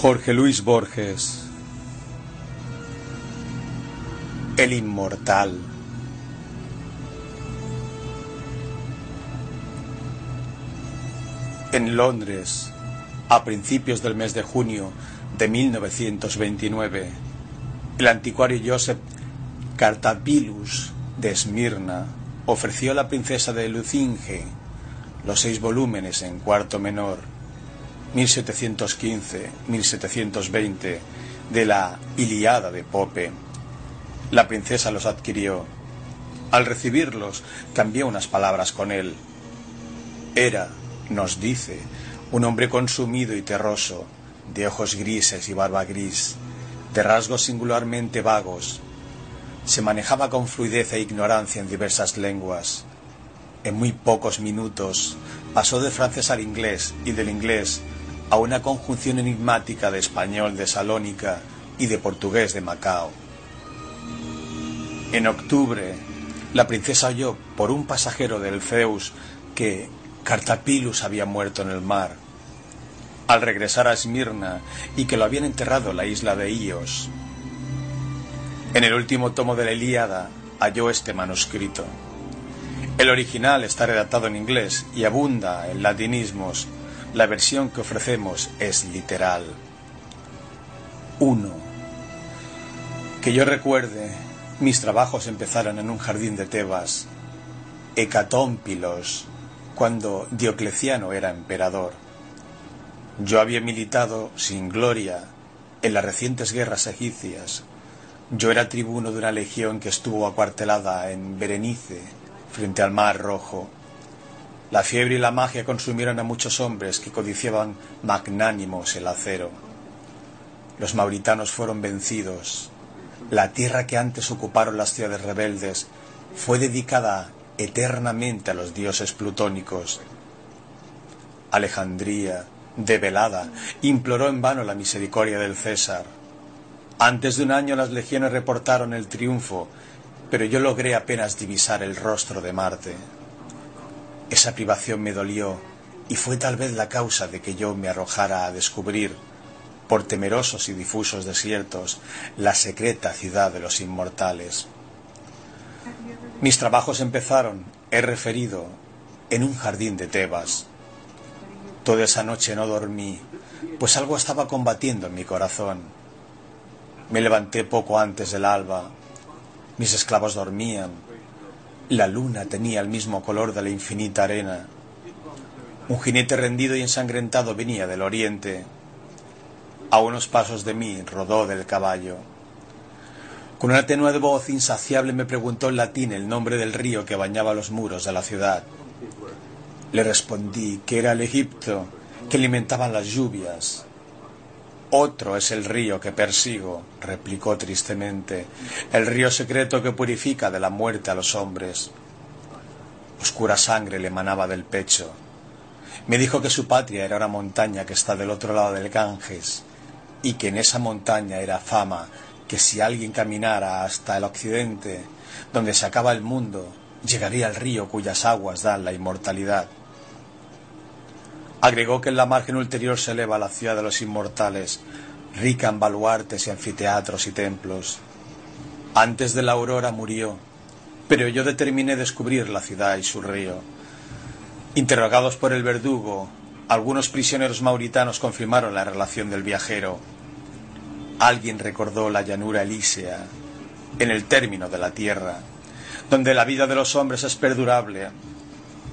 Jorge Luis Borges El inmortal. En Londres, a principios del mes de junio de 1929, el anticuario Joseph Cartabilus de Esmirna ofreció a la princesa de Lucinge los seis volúmenes en cuarto menor 1715-1720 de la Iliada de Pope. La princesa los adquirió. Al recibirlos, cambió unas palabras con él. Era, nos dice, un hombre consumido y terroso, de ojos grises y barba gris, de rasgos singularmente vagos. Se manejaba con fluidez e ignorancia en diversas lenguas. En muy pocos minutos pasó del francés al inglés y del inglés a una conjunción enigmática de español de Salónica y de portugués de Macao. En octubre, la princesa oyó por un pasajero del Zeus que Cartapilus había muerto en el mar, al regresar a Esmirna y que lo habían enterrado en la isla de Ios. En el último tomo de la Ilíada halló este manuscrito. El original está redactado en inglés y abunda en latinismos la versión que ofrecemos es literal. 1. Que yo recuerde, mis trabajos empezaron en un jardín de Tebas, Hecatómpilos, cuando Diocleciano era emperador. Yo había militado sin gloria en las recientes guerras egipcias. Yo era tribuno de una legión que estuvo acuartelada en Berenice, frente al Mar Rojo la fiebre y la magia consumieron a muchos hombres que codiciaban magnánimos el acero. Los mauritanos fueron vencidos. La tierra que antes ocuparon las ciudades rebeldes fue dedicada eternamente a los dioses plutónicos. Alejandría, develada, imploró en vano la misericordia del César. Antes de un año las legiones reportaron el triunfo, pero yo logré apenas divisar el rostro de Marte. Esa privación me dolió y fue tal vez la causa de que yo me arrojara a descubrir, por temerosos y difusos desiertos, la secreta ciudad de los inmortales. Mis trabajos empezaron, he referido, en un jardín de Tebas. Toda esa noche no dormí, pues algo estaba combatiendo en mi corazón. Me levanté poco antes del alba. Mis esclavos dormían, la luna tenía el mismo color de la infinita arena. Un jinete rendido y ensangrentado venía del oriente. A unos pasos de mí rodó del caballo. Con una tenue voz insaciable me preguntó en latín el nombre del río que bañaba los muros de la ciudad. Le respondí que era el Egipto, que alimentaban las lluvias. Otro es el río que persigo, replicó tristemente, el río secreto que purifica de la muerte a los hombres. Oscura sangre le emanaba del pecho. Me dijo que su patria era una montaña que está del otro lado del Ganges, y que en esa montaña era fama que si alguien caminara hasta el occidente, donde se acaba el mundo, llegaría al río cuyas aguas dan la inmortalidad. Agregó que en la margen ulterior se eleva la ciudad de los inmortales, rica en baluartes y anfiteatros y templos. Antes de la aurora murió, pero yo determiné descubrir la ciudad y su río. Interrogados por el verdugo, algunos prisioneros mauritanos confirmaron la relación del viajero. Alguien recordó la llanura elísea, en el término de la tierra, donde la vida de los hombres es perdurable.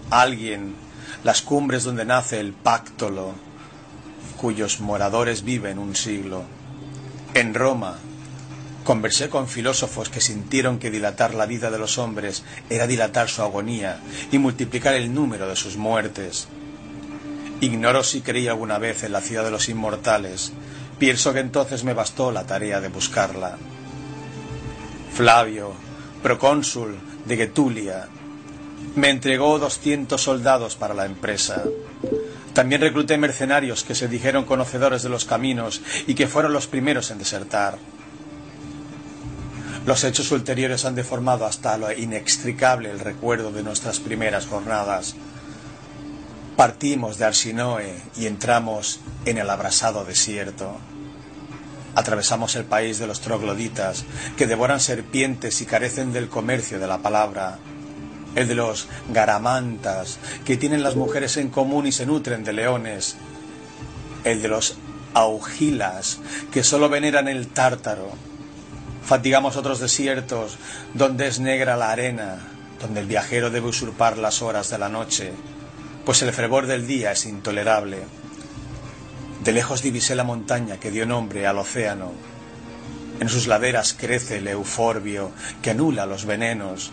Alguien las cumbres donde nace el Páctolo, cuyos moradores viven un siglo. En Roma, conversé con filósofos que sintieron que dilatar la vida de los hombres era dilatar su agonía y multiplicar el número de sus muertes. Ignoro si creí alguna vez en la ciudad de los inmortales. Pienso que entonces me bastó la tarea de buscarla. Flavio, procónsul de Getulia, me entregó 200 soldados para la empresa. También recluté mercenarios que se dijeron conocedores de los caminos y que fueron los primeros en desertar. Los hechos ulteriores han deformado hasta lo inextricable el recuerdo de nuestras primeras jornadas. Partimos de Arsinoe y entramos en el abrasado desierto. Atravesamos el país de los trogloditas, que devoran serpientes y carecen del comercio de la palabra. El de los garamantas, que tienen las mujeres en común y se nutren de leones. El de los augilas, que solo veneran el tártaro. Fatigamos otros desiertos, donde es negra la arena, donde el viajero debe usurpar las horas de la noche, pues el fervor del día es intolerable. De lejos divisé la montaña que dio nombre al océano. En sus laderas crece el euforbio que anula los venenos.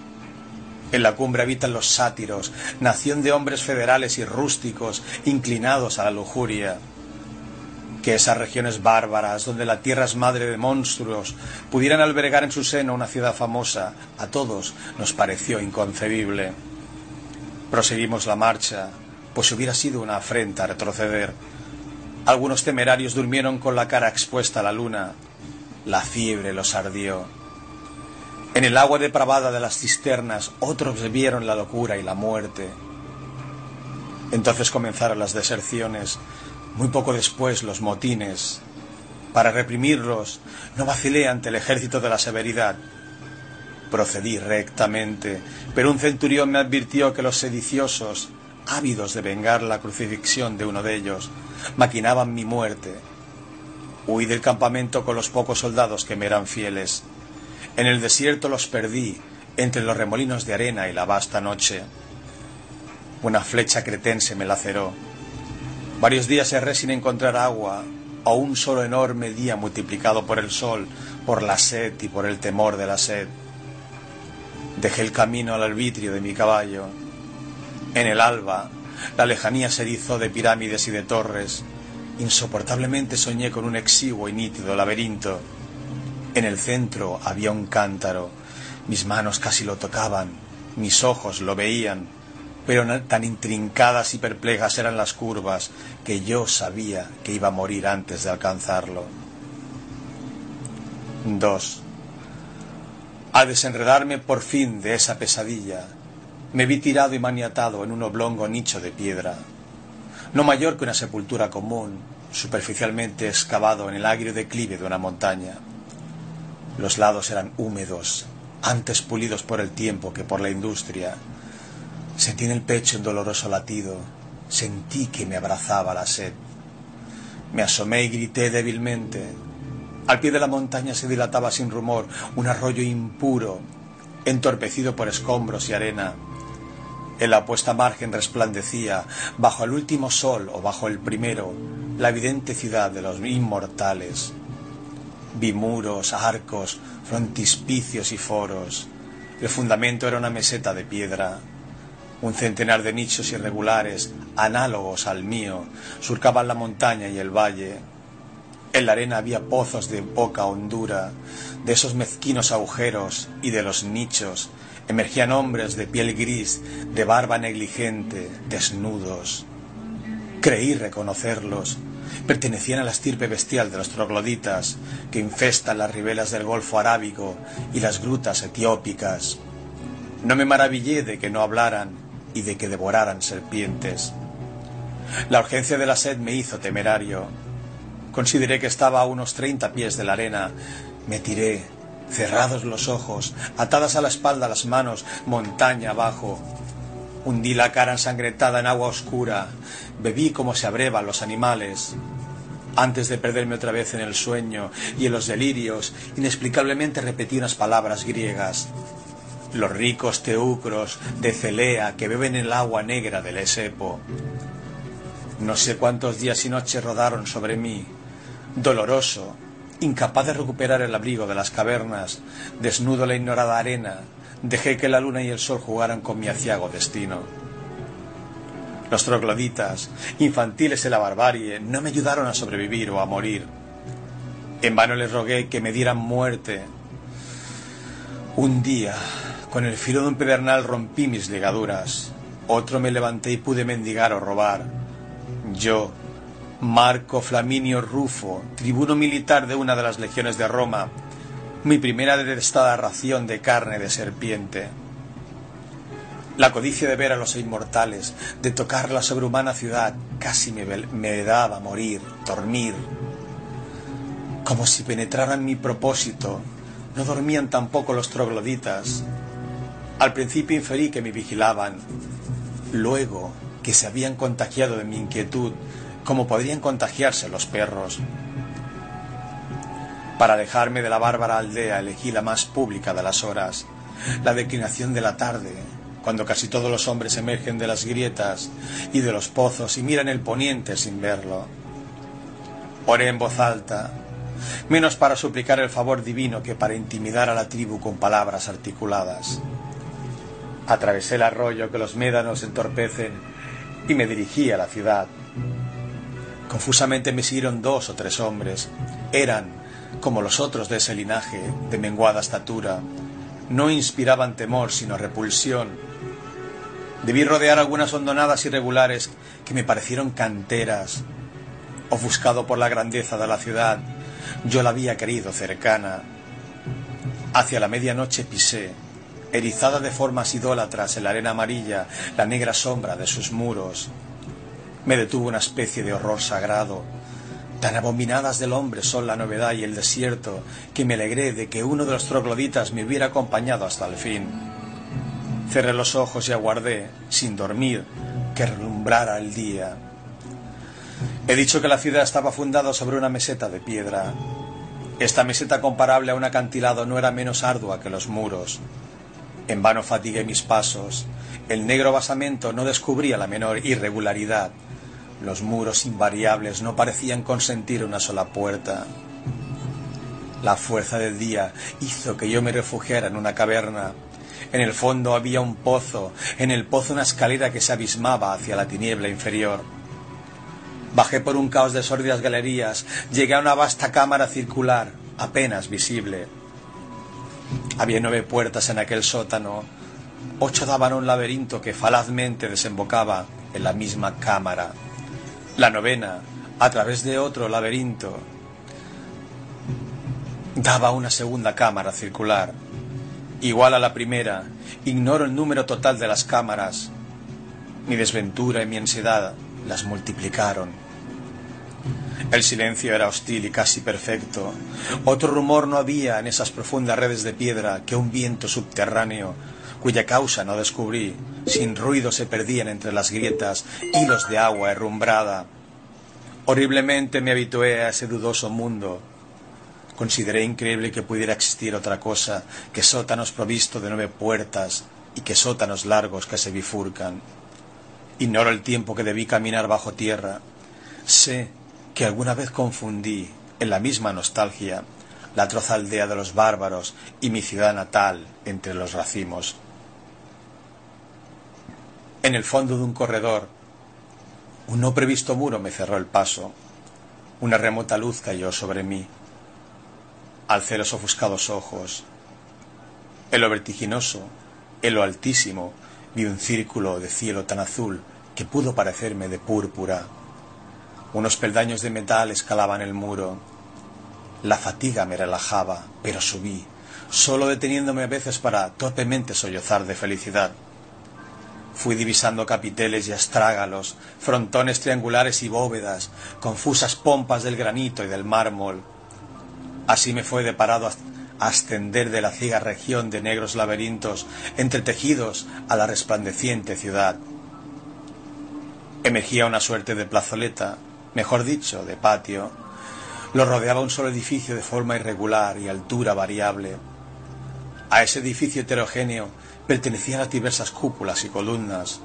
En la cumbre habitan los sátiros, nación de hombres federales y rústicos inclinados a la lujuria. Que esas regiones bárbaras, donde la tierra es madre de monstruos, pudieran albergar en su seno una ciudad famosa, a todos nos pareció inconcebible. Proseguimos la marcha, pues hubiera sido una afrenta retroceder algunos temerarios durmieron con la cara expuesta a la luna. La fiebre los ardió. En el agua depravada de las cisternas otros vieron la locura y la muerte. Entonces comenzaron las deserciones, muy poco después los motines. Para reprimirlos, no vacilé ante el ejército de la severidad. Procedí rectamente, pero un centurión me advirtió que los sediciosos, ávidos de vengar la crucifixión de uno de ellos, maquinaban mi muerte. Huí del campamento con los pocos soldados que me eran fieles. En el desierto los perdí, entre los remolinos de arena y la vasta noche. Una flecha cretense me laceró. Varios días erré sin encontrar agua, a un solo enorme día multiplicado por el sol, por la sed y por el temor de la sed. Dejé el camino al arbitrio de mi caballo. En el alba, la lejanía se erizó de pirámides y de torres. Insoportablemente soñé con un exiguo y nítido laberinto. En el centro había un cántaro. Mis manos casi lo tocaban, mis ojos lo veían, pero tan intrincadas y perplejas eran las curvas que yo sabía que iba a morir antes de alcanzarlo. 2. Al desenredarme por fin de esa pesadilla, me vi tirado y maniatado en un oblongo nicho de piedra, no mayor que una sepultura común, superficialmente excavado en el agrio declive de una montaña. Los lados eran húmedos, antes pulidos por el tiempo que por la industria. Sentí en el pecho un doloroso latido, sentí que me abrazaba la sed. Me asomé y grité débilmente. Al pie de la montaña se dilataba sin rumor un arroyo impuro, entorpecido por escombros y arena. En la opuesta margen resplandecía, bajo el último sol o bajo el primero, la evidente ciudad de los inmortales. Vi muros, arcos, frontispicios y foros. El fundamento era una meseta de piedra. Un centenar de nichos irregulares, análogos al mío, surcaban la montaña y el valle. En la arena había pozos de poca hondura, de esos mezquinos agujeros y de los nichos emergían hombres de piel gris, de barba negligente, desnudos. Creí reconocerlos. Pertenecían a la estirpe bestial de los trogloditas que infestan las ribelas del Golfo Arábigo y las grutas etiópicas. No me maravillé de que no hablaran y de que devoraran serpientes. La urgencia de la sed me hizo temerario. Consideré que estaba a unos treinta pies de la arena. Me tiré cerrados los ojos, atadas a la espalda las manos, montaña abajo. Hundí la cara ensangrentada en agua oscura, bebí como se abrevan los animales. Antes de perderme otra vez en el sueño y en los delirios, inexplicablemente repetí unas palabras griegas. Los ricos teucros de Celea que beben el agua negra del Esepo. No sé cuántos días y noches rodaron sobre mí, doloroso, Incapaz de recuperar el abrigo de las cavernas, desnudo la ignorada arena, dejé que la luna y el sol jugaran con mi aciago destino. Los trogloditas, infantiles en la barbarie, no me ayudaron a sobrevivir o a morir. En vano les rogué que me dieran muerte. Un día, con el filo de un pedernal rompí mis ligaduras. Otro me levanté y pude mendigar o robar. Yo, Marco Flaminio Rufo, tribuno militar de una de las legiones de Roma, mi primera detestada ración de carne de serpiente. La codicia de ver a los inmortales, de tocar la sobrehumana ciudad, casi me, me daba morir, dormir. como si penetraran mi propósito. No dormían tampoco los trogloditas. Al principio inferí que me vigilaban, luego que se habían contagiado de mi inquietud, como podrían contagiarse los perros. Para alejarme de la bárbara aldea elegí la más pública de las horas, la declinación de la tarde, cuando casi todos los hombres emergen de las grietas y de los pozos y miran el poniente sin verlo. Oré en voz alta, menos para suplicar el favor divino que para intimidar a la tribu con palabras articuladas. Atravesé el arroyo que los médanos entorpecen y me dirigí a la ciudad. Confusamente me siguieron dos o tres hombres. Eran, como los otros de ese linaje, de menguada estatura. No inspiraban temor, sino repulsión. Debí rodear algunas hondonadas irregulares que me parecieron canteras. Ofuscado por la grandeza de la ciudad, yo la había querido cercana. Hacia la medianoche pisé, erizada de formas idólatras en la arena amarilla, la negra sombra de sus muros. Me detuvo una especie de horror sagrado. Tan abominadas del hombre son la novedad y el desierto, que me alegré de que uno de los trogloditas me hubiera acompañado hasta el fin. Cerré los ojos y aguardé, sin dormir, que relumbrara el día. He dicho que la ciudad estaba fundada sobre una meseta de piedra. Esta meseta comparable a un acantilado no era menos ardua que los muros. En vano fatigué mis pasos. El negro basamento no descubría la menor irregularidad. Los muros invariables no parecían consentir una sola puerta. La fuerza del día hizo que yo me refugiara en una caverna. En el fondo había un pozo, en el pozo una escalera que se abismaba hacia la tiniebla inferior. Bajé por un caos de sórdidas galerías, llegué a una vasta cámara circular, apenas visible. Había nueve puertas en aquel sótano. Ocho daban a un laberinto que falazmente desembocaba en la misma cámara. La novena, a través de otro laberinto, daba una segunda cámara circular. Igual a la primera, ignoro el número total de las cámaras. Mi desventura y mi ansiedad las multiplicaron. El silencio era hostil y casi perfecto. Otro rumor no había en esas profundas redes de piedra que un viento subterráneo, cuya causa no descubrí, sin ruido se perdían entre las grietas hilos de agua herrumbrada. Horriblemente me habitué a ese dudoso mundo. Consideré increíble que pudiera existir otra cosa que sótanos provisto de nueve puertas y que sótanos largos que se bifurcan. Ignoro el tiempo que debí caminar bajo tierra. Sé que alguna vez confundí, en la misma nostalgia, la atroz aldea de los bárbaros y mi ciudad natal entre los racimos. En el fondo de un corredor, un no previsto muro me cerró el paso. Una remota luz cayó sobre mí. Alcé los ofuscados ojos. En lo vertiginoso, en lo altísimo, vi un círculo de cielo tan azul que pudo parecerme de púrpura. Unos peldaños de metal escalaban el muro. La fatiga me relajaba, pero subí, solo deteniéndome a veces para torpemente sollozar de felicidad. Fui divisando capiteles y astrágalos, frontones triangulares y bóvedas, confusas pompas del granito y del mármol. Así me fue deparado ascender de la ciega región de negros laberintos entretejidos a la resplandeciente ciudad. Emergía una suerte de plazoleta, mejor dicho, de patio, lo rodeaba un solo edificio de forma irregular y altura variable. A ese edificio heterogéneo pertenecían las diversas cúpulas y columnas.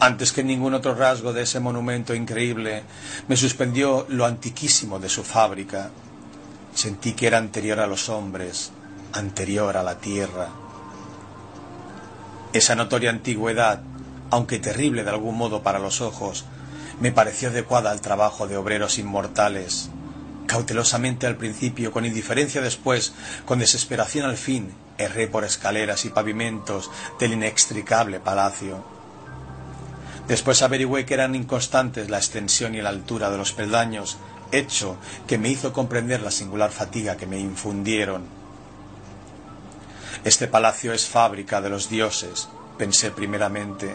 Antes que ningún otro rasgo de ese monumento increíble, me suspendió lo antiquísimo de su fábrica. Sentí que era anterior a los hombres, anterior a la tierra. Esa notoria antigüedad, aunque terrible de algún modo para los ojos, me pareció adecuada al trabajo de obreros inmortales. Cautelosamente al principio, con indiferencia después, con desesperación al fin, erré por escaleras y pavimentos del inextricable palacio. Después averigüé que eran inconstantes la extensión y la altura de los peldaños, hecho que me hizo comprender la singular fatiga que me infundieron. Este palacio es fábrica de los dioses, pensé primeramente,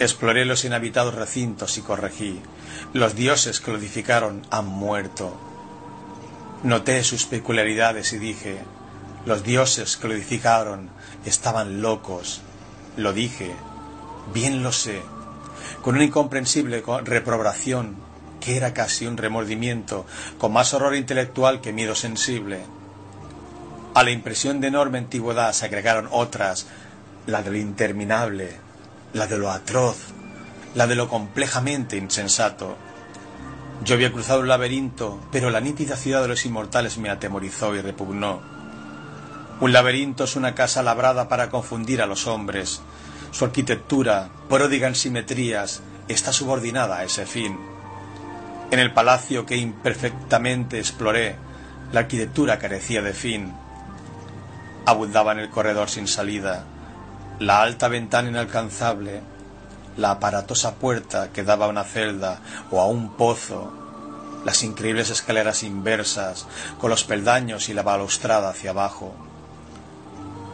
Exploré los inhabitados recintos y corregí. Los dioses que lo edificaron han muerto. Noté sus peculiaridades y dije, los dioses que lo edificaron estaban locos. Lo dije, bien lo sé, con una incomprensible reprobación que era casi un remordimiento, con más horror intelectual que miedo sensible. A la impresión de enorme antigüedad se agregaron otras, la de lo interminable, la de lo atroz, la de lo complejamente insensato. Yo había cruzado un laberinto, pero la nítida ciudad de los inmortales me atemorizó y repugnó. Un laberinto es una casa labrada para confundir a los hombres. Su arquitectura, pródiga en simetrías, está subordinada a ese fin. En el palacio que imperfectamente exploré, la arquitectura carecía de fin. Abundaba en el corredor sin salida, la alta ventana inalcanzable, la aparatosa puerta que daba a una celda o a un pozo, las increíbles escaleras inversas, con los peldaños y la balaustrada hacia abajo.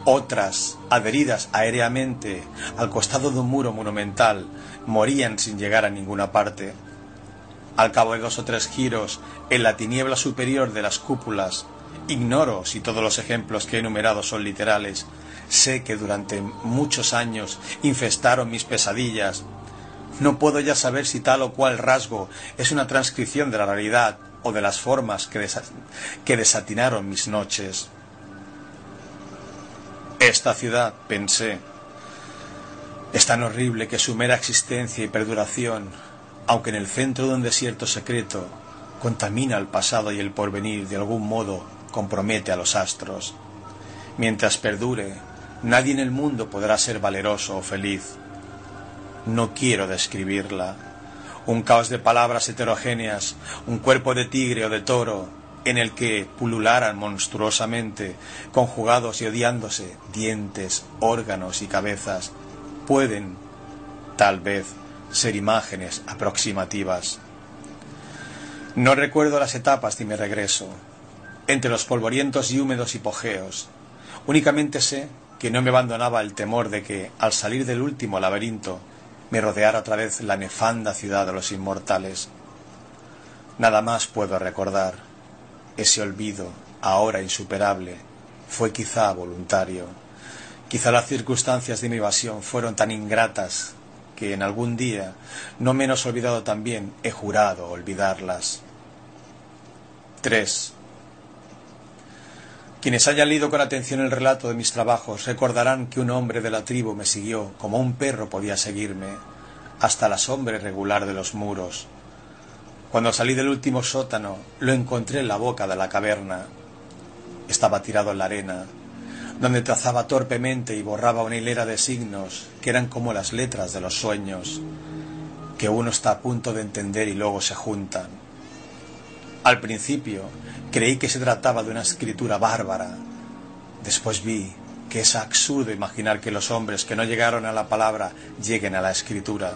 Otras, adheridas aéreamente al costado de un muro monumental, morían sin llegar a ninguna parte. Al cabo de dos o tres giros, en la tiniebla superior de las cúpulas, ignoro si todos los ejemplos que he enumerado son literales, sé que durante muchos años infestaron mis pesadillas. No puedo ya saber si tal o cual rasgo es una transcripción de la realidad o de las formas que, desatinaron mis noches. Esta ciudad, pensé, es tan horrible que su mera existencia y perduración aunque en el centro de un desierto secreto contamina el pasado y el porvenir de algún modo compromete a los astros. Mientras perdure, nadie en el mundo podrá ser valeroso o feliz. No quiero describirla. Un caos de palabras heterogéneas, un cuerpo de tigre o de toro, en el que pulularan monstruosamente, conjugados y odiándose, dientes, órganos y cabezas, pueden, tal vez, ser imágenes aproximativas. No recuerdo las etapas de mi regreso, entre los polvorientos y húmedos hipogeos. Únicamente sé que no me abandonaba el temor de que, al salir del último laberinto, me rodeara otra vez la nefanda ciudad de los inmortales. Nada más puedo recordar. Ese olvido, ahora insuperable, fue quizá voluntario. Quizá las circunstancias de mi evasión fueron tan ingratas que en algún día, no menos olvidado también, he jurado olvidarlas. 3. Quienes hayan leído con atención el relato de mis trabajos recordarán que un hombre de la tribu me siguió como un perro podía seguirme hasta la sombra irregular de los muros. Cuando salí del último sótano, lo encontré en la boca de la caverna. Estaba tirado en la arena, donde trazaba torpemente y borraba una hilera de signos que eran como las letras de los sueños, que uno está a punto de entender y luego se juntan. Al principio creí que se trataba de una escritura bárbara. Después vi que es absurdo imaginar que los hombres que no llegaron a la palabra lleguen a la escritura.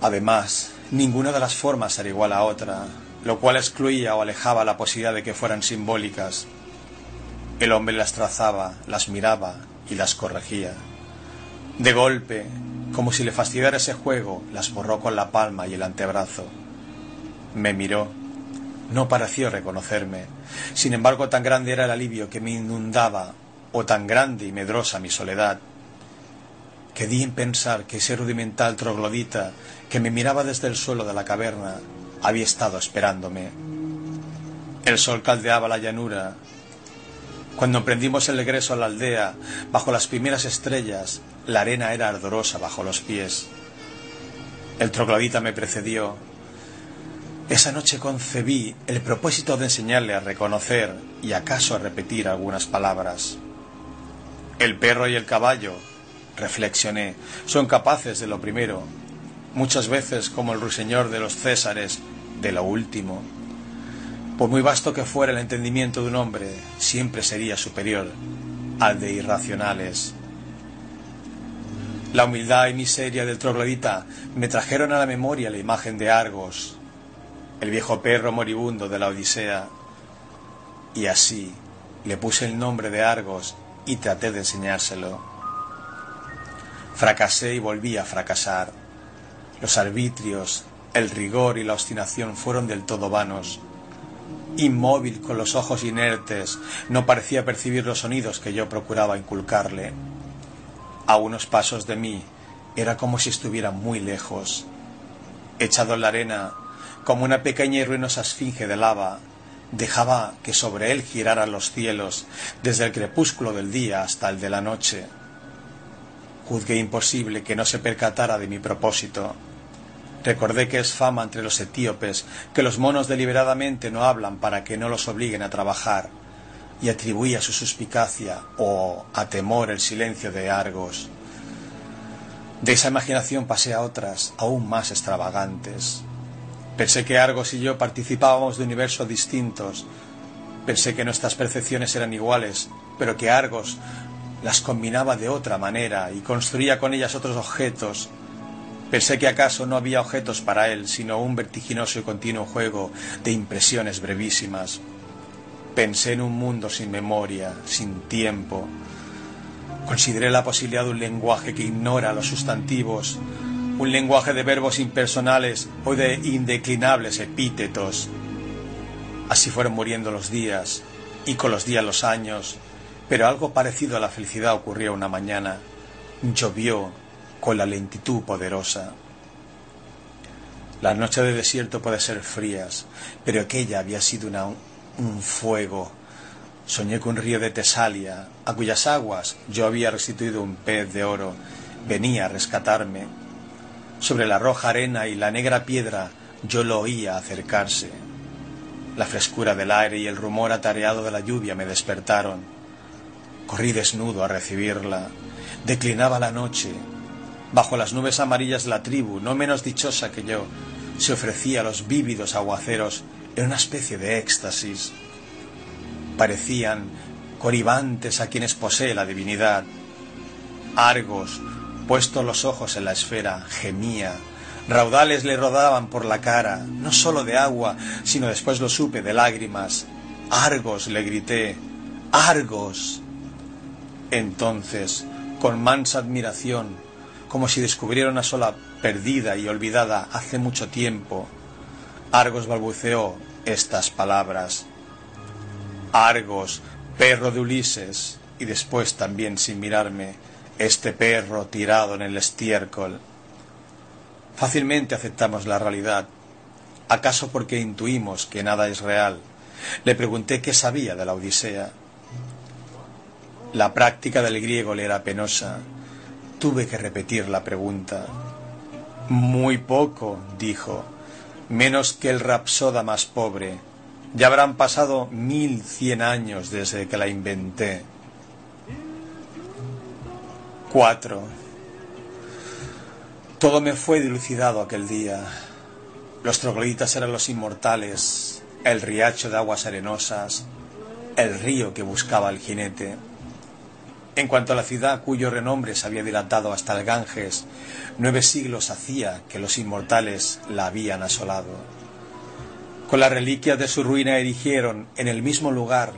Además, ninguna de las formas era igual a otra, lo cual excluía o alejaba la posibilidad de que fueran simbólicas. El hombre las trazaba, las miraba y las corregía. De golpe, como si le fastidiara ese juego, las borró con la palma y el antebrazo. Me miró. No pareció reconocerme. Sin embargo, tan grande era el alivio que me inundaba, o tan grande y medrosa mi soledad, que di en pensar que ese rudimental troglodita que me miraba desde el suelo de la caverna había estado esperándome. El sol caldeaba la llanura cuando emprendimos el regreso a la aldea, bajo las primeras estrellas, la arena era ardorosa bajo los pies. El troglodita me precedió. Esa noche concebí el propósito de enseñarle a reconocer y acaso a repetir algunas palabras. El perro y el caballo, reflexioné, son capaces de lo primero, muchas veces como el ruiseñor de los Césares, de lo último. Por muy vasto que fuera el entendimiento de un hombre, siempre sería superior al de irracionales. La humildad y miseria del troglodita me trajeron a la memoria la imagen de Argos, el viejo perro moribundo de la Odisea, y así le puse el nombre de Argos y traté de enseñárselo. Fracasé y volví a fracasar. Los arbitrios, el rigor y la obstinación fueron del todo vanos Inmóvil, con los ojos inertes, no parecía percibir los sonidos que yo procuraba inculcarle. A unos pasos de mí era como si estuviera muy lejos. Echado en la arena, como una pequeña y ruinosa esfinge de lava, dejaba que sobre él giraran los cielos desde el crepúsculo del día hasta el de la noche. Juzgué imposible que no se percatara de mi propósito. Recordé que es fama entre los etíopes que los monos deliberadamente no hablan para que no los obliguen a trabajar, y atribuí a su suspicacia o a temor el silencio de Argos. De esa imaginación pasé a otras, aún más extravagantes. Pensé que Argos y yo participábamos de universos distintos. Pensé que nuestras percepciones eran iguales, pero que Argos las combinaba de otra manera y construía con ellas otros objetos Pensé que acaso no había objetos para él, sino un vertiginoso y continuo juego de impresiones brevísimas. Pensé en un mundo sin memoria, sin tiempo. Consideré la posibilidad de un lenguaje que ignora los sustantivos, un lenguaje de verbos impersonales o de indeclinables epítetos. Así fueron muriendo los días, y con los días los años, pero algo parecido a la felicidad ocurrió una mañana. Llovió con la lentitud poderosa. Las noches de desierto pueden ser frías, pero aquella había sido un fuego. Soñé con un río de Tesalia, a cuyas aguas yo había restituido un pez de oro. Venía a rescatarme. Sobre la roja arena y la negra piedra yo lo oía acercarse. La frescura del aire y el rumor atareado de la lluvia me despertaron. Corrí desnudo a recibirla. Declinaba la noche, bajo las nubes amarillas la tribu, no menos dichosa que yo, se ofrecía a los vívidos aguaceros en una especie de éxtasis. Parecían coribantes a quienes posee la divinidad. Argos, puestos los ojos en la esfera, gemía. Raudales le rodaban por la cara, no sólo de agua, sino después lo supe de lágrimas. Argos, le grité, Argos. Entonces, con mansa admiración, como si descubriera una sola perdida y olvidada hace mucho tiempo. Argos balbuceó estas palabras. Argos, perro de Ulises, y después también sin mirarme, este perro tirado en el estiércol. Fácilmente aceptamos la realidad, acaso porque intuimos que nada es real. Le pregunté qué sabía de la Odisea. La práctica del griego le era penosa Tuve que repetir la pregunta. Muy poco, dijo, menos que el rapsoda más pobre. Ya habrán pasado mil cien años desde que la inventé. Cuatro. Todo me fue dilucidado aquel día. Los trogloditas eran los inmortales, el riacho de aguas arenosas, el río que buscaba al jinete. En cuanto a la ciudad cuyo renombre se había dilatado hasta el Ganges, nueve siglos hacía que los inmortales la habían asolado. Con las reliquias de su ruina erigieron en el mismo lugar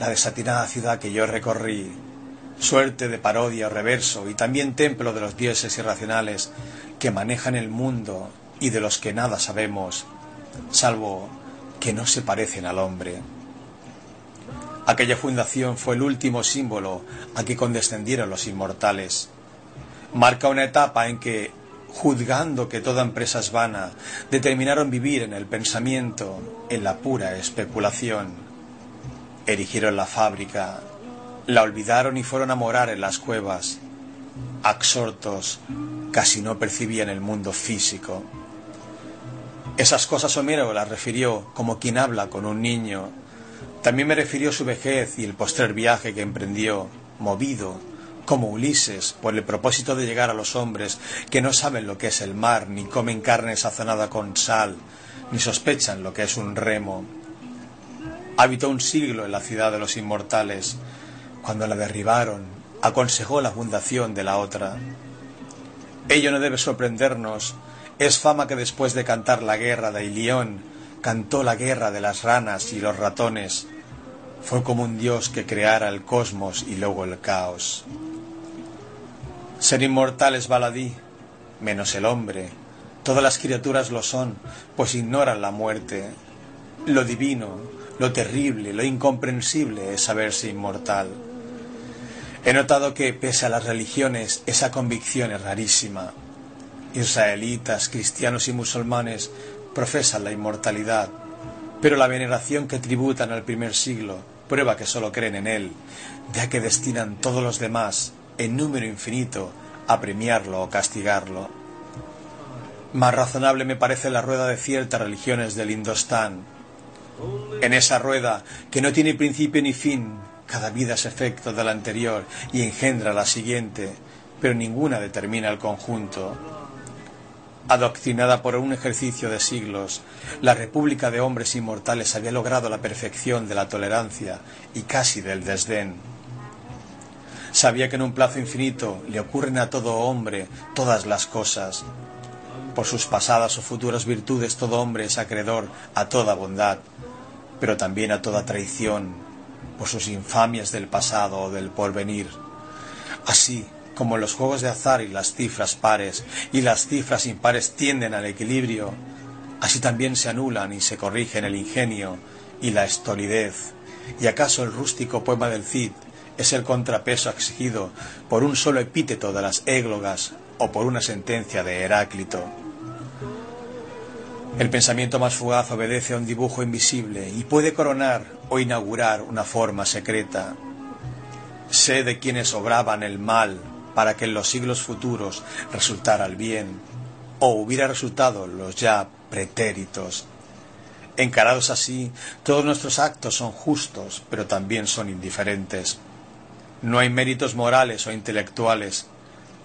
la desatinada ciudad que yo recorrí, suerte de parodia o reverso y también templo de los dioses irracionales que manejan el mundo y de los que nada sabemos, salvo que no se parecen al hombre. Aquella fundación fue el último símbolo a que condescendieron los inmortales. Marca una etapa en que, juzgando que toda empresa es vana, determinaron vivir en el pensamiento, en la pura especulación. Erigieron la fábrica, la olvidaron y fueron a morar en las cuevas. Absortos, casi no percibían el mundo físico. Esas cosas Homero las refirió como quien habla con un niño también me refirió su vejez y el postrer viaje que emprendió, movido, como Ulises, por el propósito de llegar a los hombres que no saben lo que es el mar, ni comen carne sazonada con sal, ni sospechan lo que es un remo. Habitó un siglo en la ciudad de los inmortales. Cuando la derribaron, aconsejó la fundación de la otra. Ello no debe sorprendernos. Es fama que después de cantar la guerra de Ilión, cantó la guerra de las ranas y los ratones, fue como un dios que creara el cosmos y luego el caos. Ser inmortal es baladí, menos el hombre. Todas las criaturas lo son, pues ignoran la muerte. Lo divino, lo terrible, lo incomprensible es saberse inmortal. He notado que, pese a las religiones, esa convicción es rarísima. Israelitas, cristianos y musulmanes profesan la inmortalidad, pero la veneración que tributan al primer siglo prueba que solo creen en él, ya que destinan todos los demás, en número infinito, a premiarlo o castigarlo. Más razonable me parece la rueda de ciertas religiones del Indostán. En esa rueda, que no tiene principio ni fin, cada vida es efecto de la anterior y engendra la siguiente, pero ninguna determina el conjunto. Adoctrinada por un ejercicio de siglos, la República de Hombres Inmortales había logrado la perfección de la tolerancia y casi del desdén. Sabía que en un plazo infinito le ocurren a todo hombre todas las cosas. Por sus pasadas o futuras virtudes todo hombre es acreedor a toda bondad, pero también a toda traición, por sus infamias del pasado o del porvenir. Así, como los juegos de azar y las cifras pares y las cifras impares tienden al equilibrio, así también se anulan y se corrigen el ingenio y la estolidez. ¿Y acaso el rústico poema del Cid es el contrapeso exigido por un solo epíteto de las églogas o por una sentencia de Heráclito. El pensamiento más fugaz obedece a un dibujo invisible y puede coronar o inaugurar una forma secreta. Sé de quienes obraban el mal para que en los siglos futuros resultara el bien, o hubiera resultado los ya pretéritos. Encarados así, todos nuestros actos son justos, pero también son indiferentes. No hay méritos morales o intelectuales.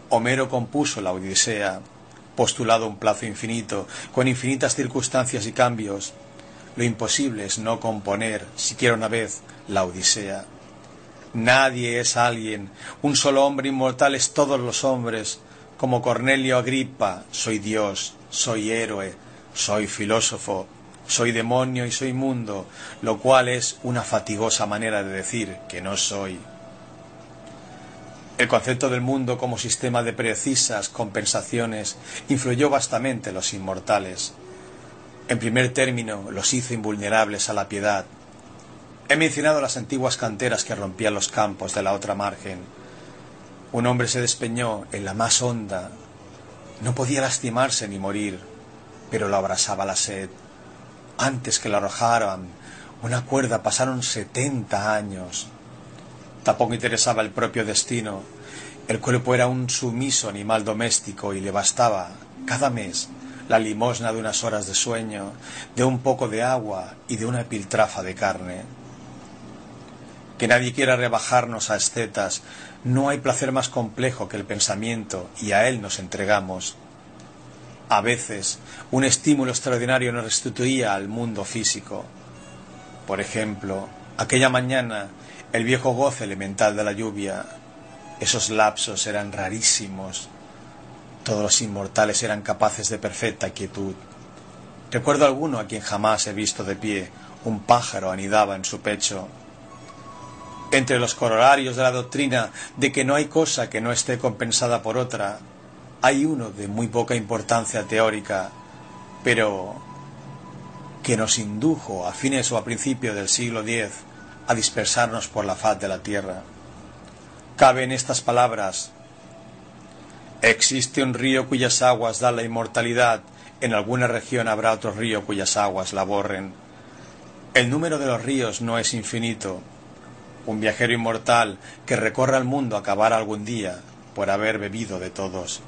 Homero compuso la Odisea, postulado un plazo infinito, con infinitas circunstancias y cambios. Lo imposible es no componer, siquiera una vez, la Odisea. Nadie es alguien, un solo hombre inmortal es todos los hombres, como Cornelio Agripa, soy Dios, soy héroe, soy filósofo, soy demonio y soy mundo, lo cual es una fatigosa manera de decir que no soy. El concepto del mundo como sistema de precisas compensaciones influyó vastamente en los inmortales. En primer término, los hizo invulnerables a la piedad. He mencionado las antiguas canteras que rompían los campos de la otra margen. Un hombre se despeñó en la más honda. No podía lastimarse ni morir, pero lo abrasaba la sed. Antes que lo arrojaran una cuerda pasaron setenta años. Tampoco interesaba el propio destino. El cuerpo era un sumiso animal doméstico y le bastaba, cada mes, la limosna de unas horas de sueño, de un poco de agua y de una piltrafa de carne. Que nadie quiera rebajarnos a escetas, no hay placer más complejo que el pensamiento y a él nos entregamos. A veces, un estímulo extraordinario nos restituía al mundo físico. Por ejemplo, aquella mañana el viejo goce elemental de la lluvia. Esos lapsos eran rarísimos. Todos los inmortales eran capaces de perfecta quietud. Recuerdo alguno a quien jamás he visto de pie. Un pájaro anidaba en su pecho. Entre los corolarios de la doctrina de que no hay cosa que no esté compensada por otra, hay uno de muy poca importancia teórica, pero que nos indujo a fines o a principios del siglo X a dispersarnos por la faz de la tierra. Cabe en estas palabras, existe un río cuyas aguas dan la inmortalidad, en alguna región habrá otro río cuyas aguas la borren. El número de los ríos no es infinito. Un viajero inmortal que recorra el mundo acabará algún día por haber bebido de todos.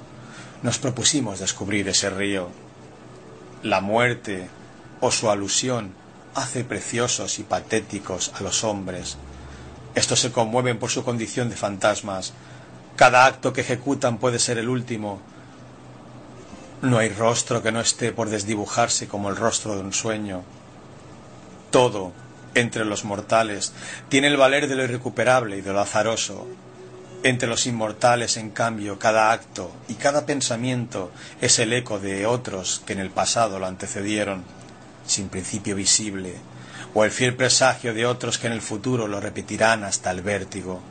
Nos propusimos descubrir ese río. La muerte o su alusión hace preciosos y patéticos a los hombres. Estos se conmueven por su condición de fantasmas. Cada acto que ejecutan puede ser el último. No hay rostro que no esté por desdibujarse como el rostro de un sueño. Todo, entre los mortales, tiene el valer de lo irrecuperable y de lo azaroso. Entre los inmortales, en cambio, cada acto y cada pensamiento es el eco de otros que en el pasado lo antecedieron sin principio visible, o el fiel presagio de otros que en el futuro lo repetirán hasta el vértigo.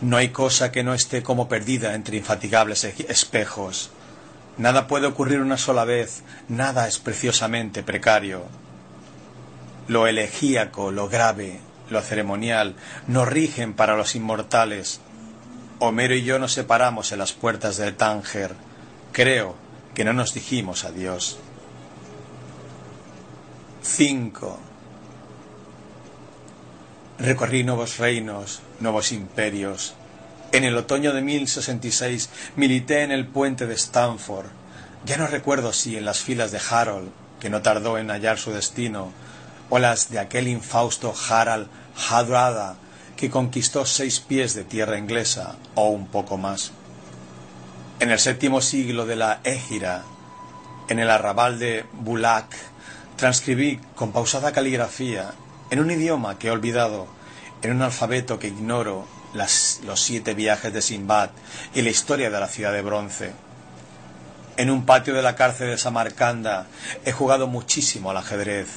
No hay cosa que no esté como perdida entre infatigables espejos. Nada puede ocurrir una sola vez, nada es preciosamente precario. lo elegíaco, lo grave, lo ceremonial, nos rigen para los inmortales. Homero y yo nos separamos en las puertas del Tánger. Creo que no nos dijimos adiós. 5. Recorrí nuevos reinos, nuevos imperios. En el otoño de 1066 milité en el puente de Stanford. Ya no recuerdo si en las filas de Harold, que no tardó en hallar su destino, o las de aquel infausto Harald Hadrada, que conquistó seis pies de tierra inglesa, o un poco más. En el séptimo siglo de la Égira, en el arrabal de Bulak, transcribí con pausada caligrafía en un idioma que he olvidado, en un alfabeto que ignoro, los siete viajes de Simbad y la historia de la ciudad de bronce. En un patio de la cárcel de Samarcanda he jugado muchísimo al ajedrez.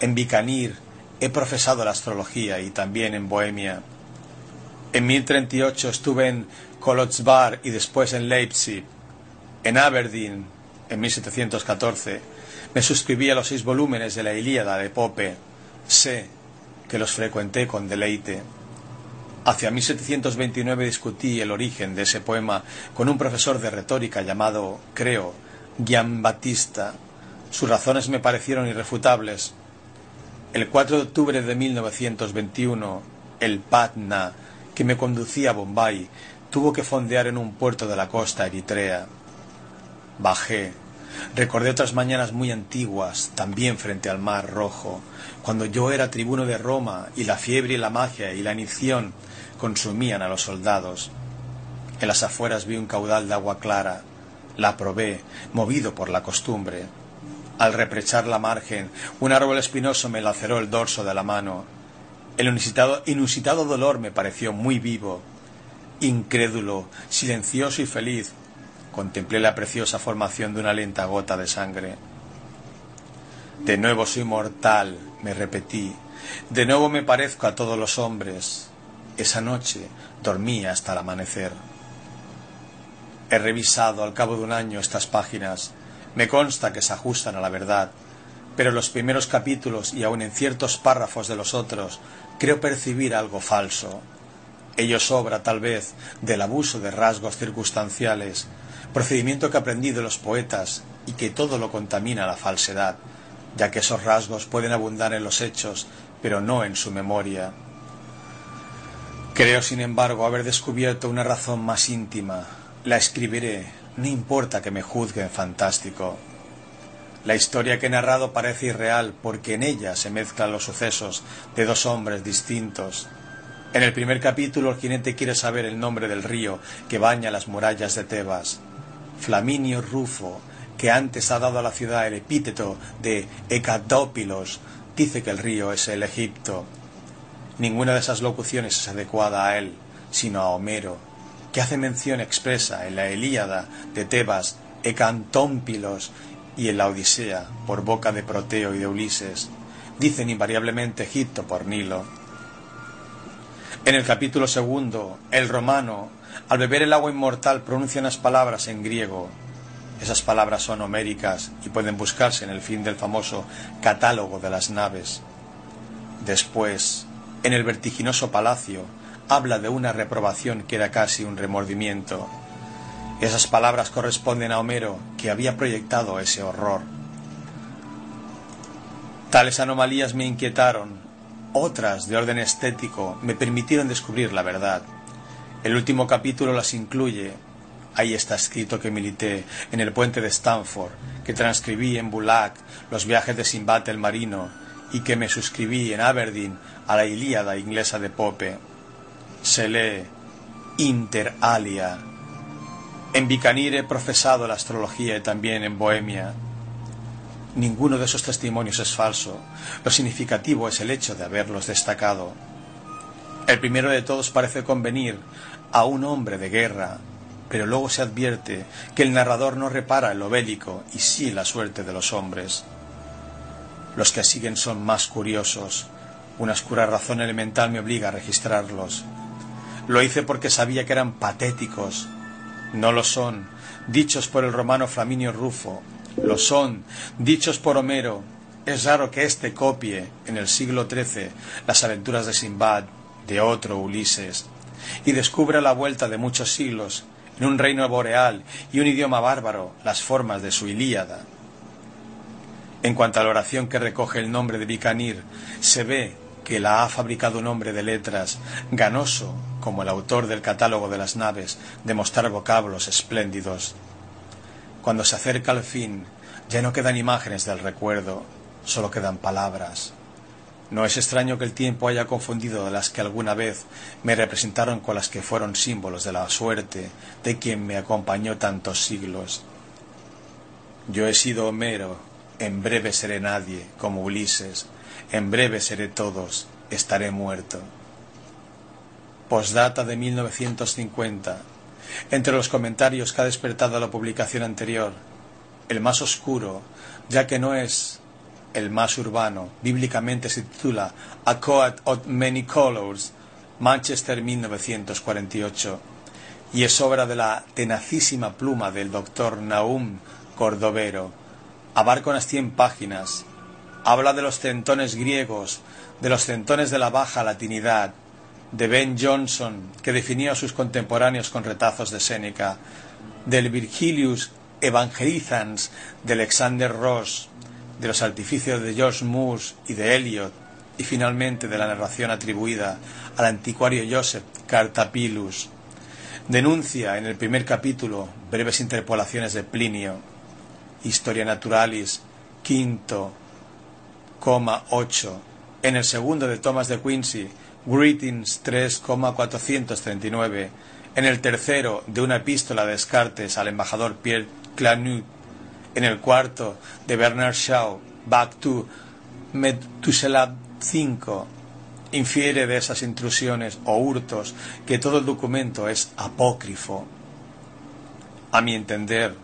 En Bikanir he profesado la astrología y también en Bohemia. En 1038 estuve en Kolotzbar y después en Leipzig. En Aberdeen, en 1714, me suscribí a los seis volúmenes de la Ilíada de Pope Sé que los frecuenté con deleite. Hacia 1729 discutí el origen de ese poema con un profesor de retórica llamado, creo, Battista. Sus razones me parecieron irrefutables. El 4 de octubre de 1921, el Patna, que me conducía a Bombay, tuvo que fondear en un puerto de la costa eritrea. Bajé. Recordé otras mañanas muy antiguas, también frente al Mar Rojo, cuando yo era tribuno de Roma y la fiebre y la magia y la inición consumían a los soldados. En las afueras vi un caudal de agua clara, la probé, movido por la costumbre. Al reprechar la margen, un árbol espinoso me laceró el dorso de la mano. El inusitado dolor me pareció muy vivo. Incrédulo, silencioso y feliz, contemplé la preciosa formación de una lenta gota de sangre. De nuevo soy mortal, me repetí. De nuevo me parezco a todos los hombres. Esa noche dormí hasta el amanecer. He revisado al cabo de un año estas páginas. Me consta que se ajustan a la verdad, pero los primeros capítulos y aun en ciertos párrafos de los otros creo percibir algo falso. Ello sobra, tal vez, del abuso de rasgos circunstanciales, procedimiento que aprendí de los poetas y que todo lo contamina la falsedad ya que esos rasgos pueden abundar en los hechos, pero no en su memoria. Creo, sin embargo, haber descubierto una razón más íntima. La escribiré, no importa que me juzguen fantástico. La historia que he narrado parece irreal porque en ella se mezclan los sucesos de dos hombres distintos. En el primer capítulo el jinete quiere saber el nombre del río que baña las murallas de Tebas. Flaminio Rufo que antes ha dado a la ciudad el epíteto de Hecadópilos, dice que el río es el Egipto. Ninguna de esas locuciones es adecuada a él, sino a Homero, que hace mención expresa en la Elíada de Tebas, Ecantómpilos y en la Odisea, por boca de Proteo y de Ulises. Dicen invariablemente Egipto por Nilo. En el capítulo segundo, el romano, al beber el agua inmortal, pronuncia unas palabras en griego, esas palabras son homéricas y pueden buscarse en el fin del famoso catálogo de las naves. Después, en el vertiginoso palacio, habla de una reprobación que era casi un remordimiento. Esas palabras corresponden a Homero, que había proyectado ese horror. Tales anomalías me inquietaron, otras de orden estético me permitieron descubrir la verdad. El último capítulo las incluye, Ahí está escrito que milité en el puente de Stanford, que transcribí en Bulak los viajes de Simbad el Marino y que me suscribí en Aberdeen a la Ilíada inglesa de Pope. Se lee Inter alia. En Bicanir he profesado la astrología y también en Bohemia. Ninguno de esos testimonios es falso. Lo significativo es el hecho de haberlos destacado. El primero de todos parece convenir a un hombre de guerra pero luego se advierte que el narrador no repara en lo bélico y sí la suerte de los hombres. Los que siguen son más curiosos. Una oscura razón elemental me obliga a registrarlos. Lo hice porque sabía que eran patéticos. No lo son, dichos por el romano Flaminio Rufo. Lo son, dichos por Homero. es raro que éste copie en el siglo XIII las aventuras de Simbad, de otro Ulises, y descubra la vuelta de muchos siglos en un reino boreal y un idioma bárbaro las formas de su Ilíada. En cuanto a la oración que recoge el nombre de Bicanir, se ve que la ha fabricado un hombre de letras, ganoso como el autor del catálogo de las naves, de mostrar vocablos espléndidos. Cuando se acerca al fin, ya no quedan imágenes del recuerdo, solo quedan palabras. No es extraño que el tiempo haya confundido las que alguna vez me representaron con las que fueron símbolos de la suerte de quien me acompañó tantos siglos. Yo he sido Homero, en breve seré nadie, como Ulises, en breve seré todos, estaré muerto. Postdata de 1950. Entre los comentarios que ha despertado la publicación anterior, el más oscuro, ya que no es el más urbano, bíblicamente se titula A Coat of Many Colors, Manchester 1948, y es obra de la tenacísima pluma del doctor Naum Cordovero. Abarca unas cien páginas. Habla de los centones griegos, de los centones de la baja latinidad, de Ben Jonson, que definía a sus contemporáneos con retazos de Séneca, del Virgilius Evangelizans de Alexander Ross, de los artificios de George Moore y de Eliot, y finalmente de la narración atribuida al anticuario Joseph Cartapilus. Denuncia en el primer capítulo breves interpolaciones de Plinio, Historia Naturalis, quinto, coma ocho. En el segundo de Thomas de Quincy, Greetings 3,439. En el tercero de una epístola de Descartes al embajador Pierre Clanut, en el cuarto de Bernard Shaw, Back to Methuselah 5, infiere de esas intrusiones o hurtos que todo el documento es apócrifo. A mi entender,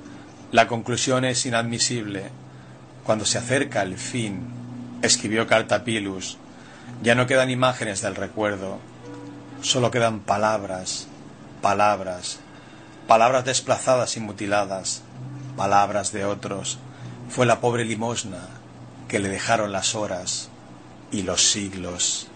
la conclusión es inadmisible. Cuando se acerca el fin, escribió Cartapilus, ya no quedan imágenes del recuerdo, solo quedan palabras, palabras, palabras desplazadas y mutiladas, palabras de otros, fue la pobre limosna que le dejaron las horas y los siglos.